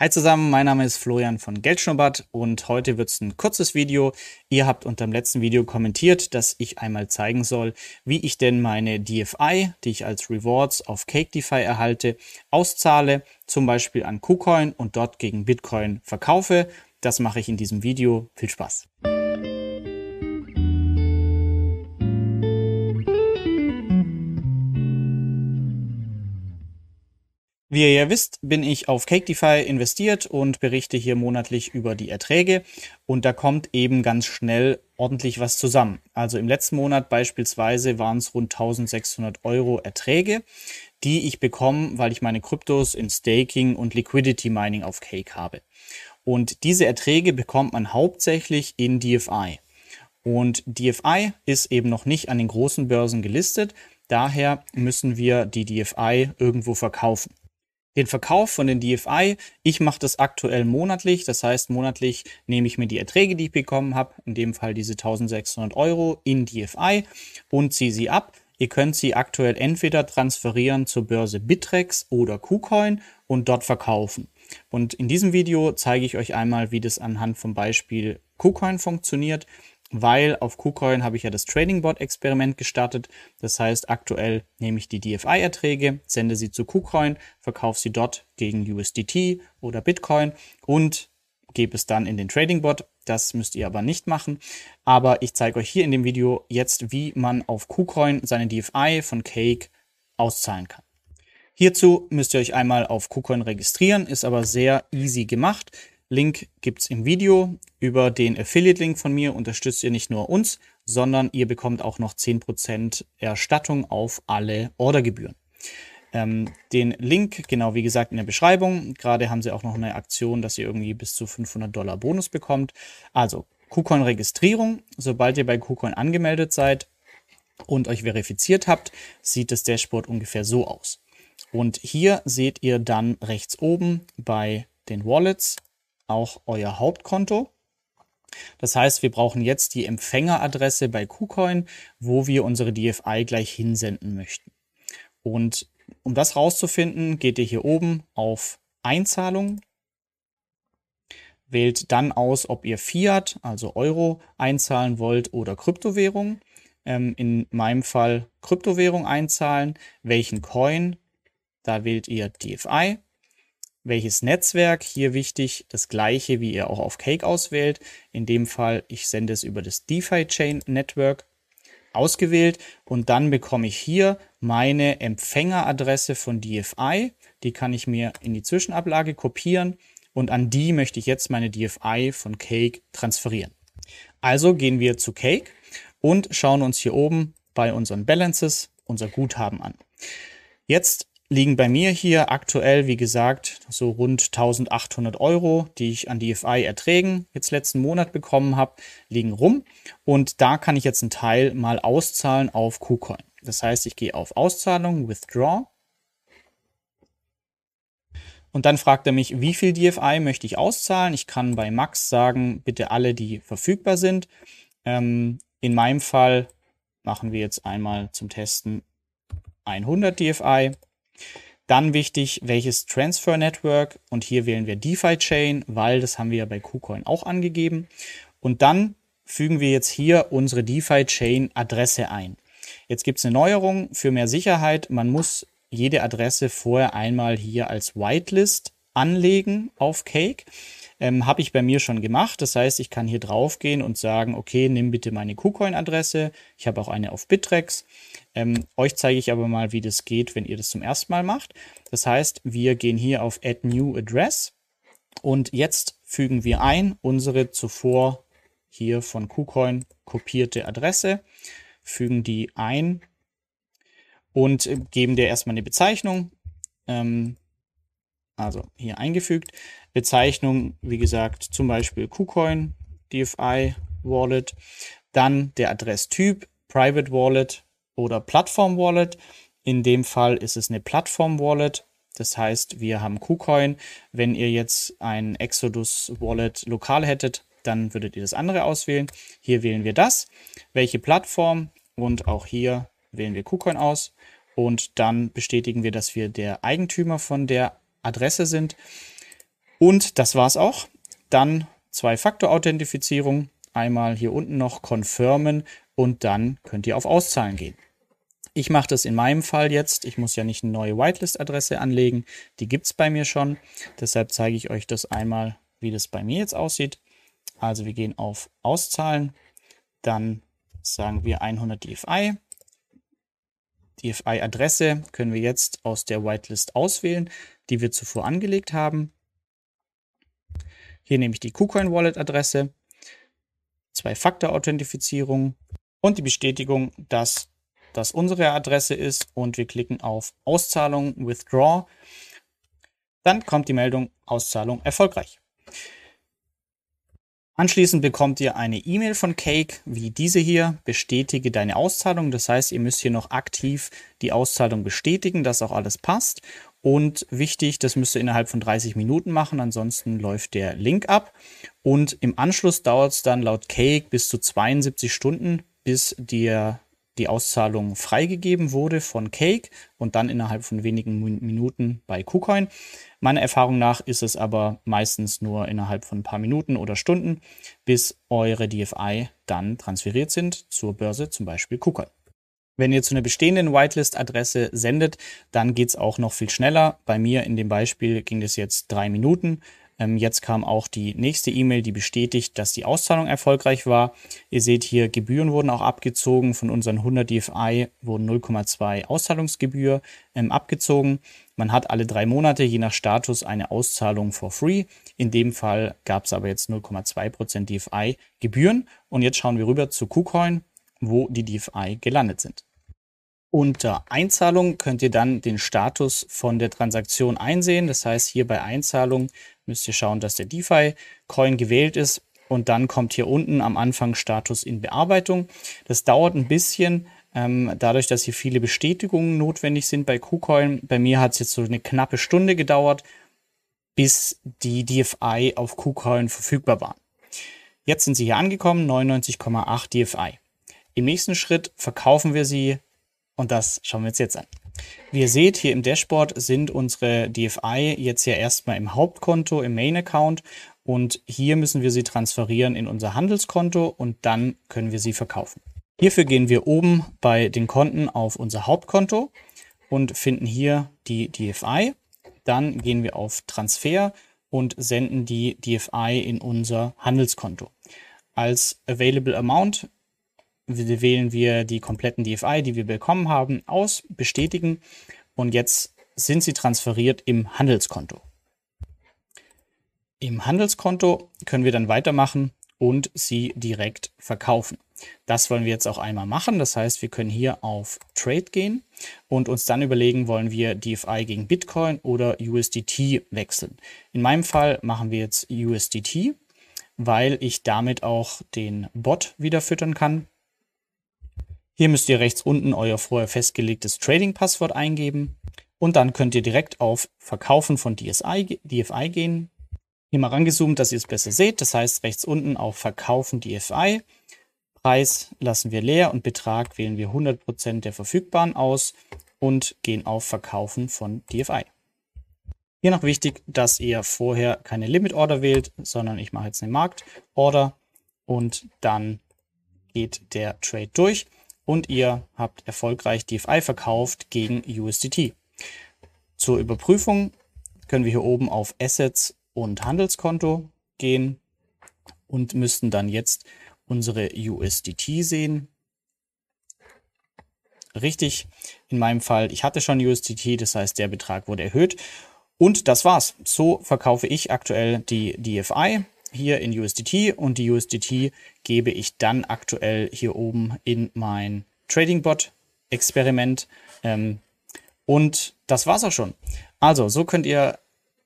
Hi zusammen, mein Name ist Florian von Geldschnurrbart und heute wird es ein kurzes Video. Ihr habt unter dem letzten Video kommentiert, dass ich einmal zeigen soll, wie ich denn meine DFI, die ich als Rewards auf CakeDeFi erhalte, auszahle, zum Beispiel an KuCoin und dort gegen Bitcoin verkaufe. Das mache ich in diesem Video. Viel Spaß! Wie ihr ja wisst, bin ich auf CakeDeFi investiert und berichte hier monatlich über die Erträge. Und da kommt eben ganz schnell ordentlich was zusammen. Also im letzten Monat beispielsweise waren es rund 1600 Euro Erträge, die ich bekomme, weil ich meine Kryptos in Staking und Liquidity Mining auf Cake habe. Und diese Erträge bekommt man hauptsächlich in DFI. Und DFI ist eben noch nicht an den großen Börsen gelistet. Daher müssen wir die DFI irgendwo verkaufen den Verkauf von den DFI. Ich mache das aktuell monatlich. Das heißt, monatlich nehme ich mir die Erträge, die ich bekommen habe, in dem Fall diese 1600 Euro in DFI und ziehe sie ab. Ihr könnt sie aktuell entweder transferieren zur Börse Bitrex oder KuCoin und dort verkaufen. Und in diesem Video zeige ich euch einmal, wie das anhand vom Beispiel KuCoin funktioniert weil auf KuCoin habe ich ja das Trading Bot Experiment gestartet. Das heißt, aktuell nehme ich die DFI-Erträge, sende sie zu KuCoin, verkaufe sie dort gegen USDT oder Bitcoin und gebe es dann in den Trading Bot. Das müsst ihr aber nicht machen. Aber ich zeige euch hier in dem Video jetzt, wie man auf KuCoin seine DFI von Cake auszahlen kann. Hierzu müsst ihr euch einmal auf KuCoin registrieren, ist aber sehr easy gemacht. Link gibt's im Video. Über den Affiliate-Link von mir unterstützt ihr nicht nur uns, sondern ihr bekommt auch noch 10% Erstattung auf alle Ordergebühren. Ähm, den Link, genau wie gesagt, in der Beschreibung. Gerade haben sie auch noch eine Aktion, dass ihr irgendwie bis zu 500 Dollar Bonus bekommt. Also KuCoin-Registrierung. Sobald ihr bei KuCoin angemeldet seid und euch verifiziert habt, sieht das Dashboard ungefähr so aus. Und hier seht ihr dann rechts oben bei den Wallets auch euer Hauptkonto. Das heißt, wir brauchen jetzt die Empfängeradresse bei KuCoin, wo wir unsere DFI gleich hinsenden möchten. Und um das rauszufinden, geht ihr hier oben auf Einzahlung, wählt dann aus, ob ihr Fiat, also Euro, einzahlen wollt oder Kryptowährung. Ähm, in meinem Fall Kryptowährung einzahlen. Welchen Coin? Da wählt ihr DFI welches Netzwerk. Hier wichtig, das gleiche, wie ihr auch auf Cake auswählt. In dem Fall, ich sende es über das DeFi Chain Network ausgewählt und dann bekomme ich hier meine Empfängeradresse von DFI. Die kann ich mir in die Zwischenablage kopieren und an die möchte ich jetzt meine DFI von Cake transferieren. Also gehen wir zu Cake und schauen uns hier oben bei unseren Balances unser Guthaben an. Jetzt liegen bei mir hier aktuell, wie gesagt, so rund 1800 Euro, die ich an DFI-Erträgen jetzt letzten Monat bekommen habe, liegen rum. Und da kann ich jetzt einen Teil mal auszahlen auf KuCoin. Das heißt, ich gehe auf Auszahlung, Withdraw. Und dann fragt er mich, wie viel DFI möchte ich auszahlen. Ich kann bei Max sagen, bitte alle, die verfügbar sind. Ähm, in meinem Fall machen wir jetzt einmal zum Testen 100 DFI. Dann wichtig, welches Transfer Network und hier wählen wir DeFi Chain, weil das haben wir ja bei KuCoin auch angegeben. Und dann fügen wir jetzt hier unsere DeFi Chain Adresse ein. Jetzt gibt es eine Neuerung für mehr Sicherheit. Man muss jede Adresse vorher einmal hier als Whitelist anlegen auf Cake. Ähm, Habe ich bei mir schon gemacht. Das heißt, ich kann hier drauf gehen und sagen, okay, nimm bitte meine KuCoin-Adresse. Ich habe auch eine auf Bittrex. Ähm, euch zeige ich aber mal, wie das geht, wenn ihr das zum ersten Mal macht. Das heißt, wir gehen hier auf Add New Address und jetzt fügen wir ein unsere zuvor hier von KuCoin kopierte Adresse, fügen die ein und geben der erstmal eine Bezeichnung. Ähm, also hier eingefügt. Bezeichnung, wie gesagt, zum Beispiel KuCoin, DFI Wallet, dann der Adresstyp, Private Wallet oder Plattform Wallet. In dem Fall ist es eine Plattform Wallet. Das heißt, wir haben KuCoin. Wenn ihr jetzt ein Exodus Wallet lokal hättet, dann würdet ihr das andere auswählen. Hier wählen wir das. Welche Plattform? Und auch hier wählen wir KuCoin aus. Und dann bestätigen wir, dass wir der Eigentümer von der Adresse sind. Und das war's auch. Dann Zwei-Faktor-Authentifizierung. Einmal hier unten noch confirmen und dann könnt ihr auf Auszahlen gehen. Ich mache das in meinem Fall jetzt. Ich muss ja nicht eine neue Whitelist-Adresse anlegen. Die gibt es bei mir schon. Deshalb zeige ich euch das einmal, wie das bei mir jetzt aussieht. Also wir gehen auf Auszahlen. Dann sagen wir 100 DFI. DFI-Adresse können wir jetzt aus der Whitelist auswählen, die wir zuvor angelegt haben. Hier nehme ich die KuCoin Wallet Adresse, Zwei-Faktor-Authentifizierung und die Bestätigung, dass das unsere Adresse ist und wir klicken auf Auszahlung Withdraw. Dann kommt die Meldung Auszahlung erfolgreich. Anschließend bekommt ihr eine E-Mail von Cake, wie diese hier, bestätige deine Auszahlung. Das heißt, ihr müsst hier noch aktiv die Auszahlung bestätigen, dass auch alles passt. Und wichtig, das müsst ihr innerhalb von 30 Minuten machen, ansonsten läuft der Link ab. Und im Anschluss dauert es dann laut Cake bis zu 72 Stunden, bis dir die Auszahlung freigegeben wurde von Cake und dann innerhalb von wenigen Minuten bei KuCoin. Meiner Erfahrung nach ist es aber meistens nur innerhalb von ein paar Minuten oder Stunden, bis eure DFI dann transferiert sind zur Börse, zum Beispiel KuCoin. Wenn ihr zu einer bestehenden Whitelist-Adresse sendet, dann geht es auch noch viel schneller. Bei mir in dem Beispiel ging es jetzt drei Minuten. Ähm, jetzt kam auch die nächste E-Mail, die bestätigt, dass die Auszahlung erfolgreich war. Ihr seht hier, Gebühren wurden auch abgezogen. Von unseren 100 DFI wurden 0,2 Auszahlungsgebühr ähm, abgezogen. Man hat alle drei Monate je nach Status eine Auszahlung for free. In dem Fall gab es aber jetzt 0,2% DFI Gebühren. Und jetzt schauen wir rüber zu KuCoin, wo die DFI gelandet sind. Unter Einzahlung könnt ihr dann den Status von der Transaktion einsehen. Das heißt, hier bei Einzahlung müsst ihr schauen, dass der DeFi-Coin gewählt ist. Und dann kommt hier unten am Anfang Status in Bearbeitung. Das dauert ein bisschen, ähm, dadurch, dass hier viele Bestätigungen notwendig sind bei KuCoin. Bei mir hat es jetzt so eine knappe Stunde gedauert, bis die DFI auf KuCoin verfügbar waren. Jetzt sind sie hier angekommen, 99,8 DFI. Im nächsten Schritt verkaufen wir sie und das schauen wir uns jetzt an. Wie ihr seht, hier im Dashboard sind unsere DFI jetzt ja erstmal im Hauptkonto, im Main-Account. Und hier müssen wir sie transferieren in unser Handelskonto und dann können wir sie verkaufen. Hierfür gehen wir oben bei den Konten auf unser Hauptkonto und finden hier die DFI. Dann gehen wir auf Transfer und senden die DFI in unser Handelskonto. Als Available Amount wählen wir die kompletten DFI, die wir bekommen haben, aus, bestätigen und jetzt sind sie transferiert im Handelskonto. Im Handelskonto können wir dann weitermachen und sie direkt verkaufen. Das wollen wir jetzt auch einmal machen. Das heißt, wir können hier auf Trade gehen und uns dann überlegen, wollen wir DFI gegen Bitcoin oder USDT wechseln. In meinem Fall machen wir jetzt USDT, weil ich damit auch den Bot wieder füttern kann. Hier müsst ihr rechts unten euer vorher festgelegtes Trading-Passwort eingeben und dann könnt ihr direkt auf Verkaufen von DSI, DFI gehen. Hier mal rangezoomt, dass ihr es besser seht. Das heißt rechts unten auf Verkaufen DFI. Preis lassen wir leer und Betrag wählen wir 100% der verfügbaren aus und gehen auf Verkaufen von DFI. Hier noch wichtig, dass ihr vorher keine Limit Order wählt, sondern ich mache jetzt eine Markt Order und dann geht der Trade durch und ihr habt erfolgreich DFI verkauft gegen USDT. Zur Überprüfung können wir hier oben auf Assets und Handelskonto gehen und müssten dann jetzt unsere USDT sehen. Richtig, in meinem Fall, ich hatte schon USDT, das heißt, der Betrag wurde erhöht. Und das war's. So verkaufe ich aktuell die DFI hier in USDT und die USDT gebe ich dann aktuell hier oben in mein Trading Bot Experiment. Ähm, und das war's auch schon. Also, so könnt ihr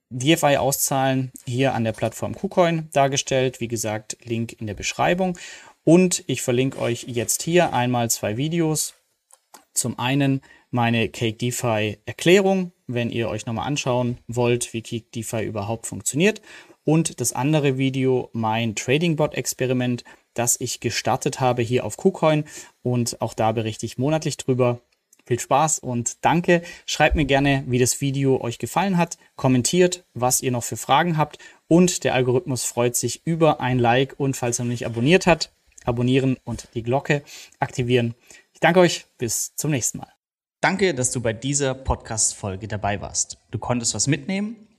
DFI auszahlen, hier an der Plattform KuCoin dargestellt. Wie gesagt, Link in der Beschreibung. Und ich verlinke euch jetzt hier einmal zwei Videos. Zum einen meine Cake DeFi Erklärung, wenn ihr euch nochmal anschauen wollt, wie Cake DeFi überhaupt funktioniert und das andere Video mein Trading Bot Experiment, das ich gestartet habe hier auf KuCoin und auch da berichte ich monatlich drüber Viel Spaß und danke. Schreibt mir gerne, wie das Video euch gefallen hat. Kommentiert, was ihr noch für Fragen habt. Und der Algorithmus freut sich über ein Like und falls er noch nicht abonniert hat, abonnieren und die Glocke aktivieren. Ich danke euch. Bis zum nächsten Mal. Danke, dass du bei dieser Podcast-Folge dabei warst. Du konntest was mitnehmen.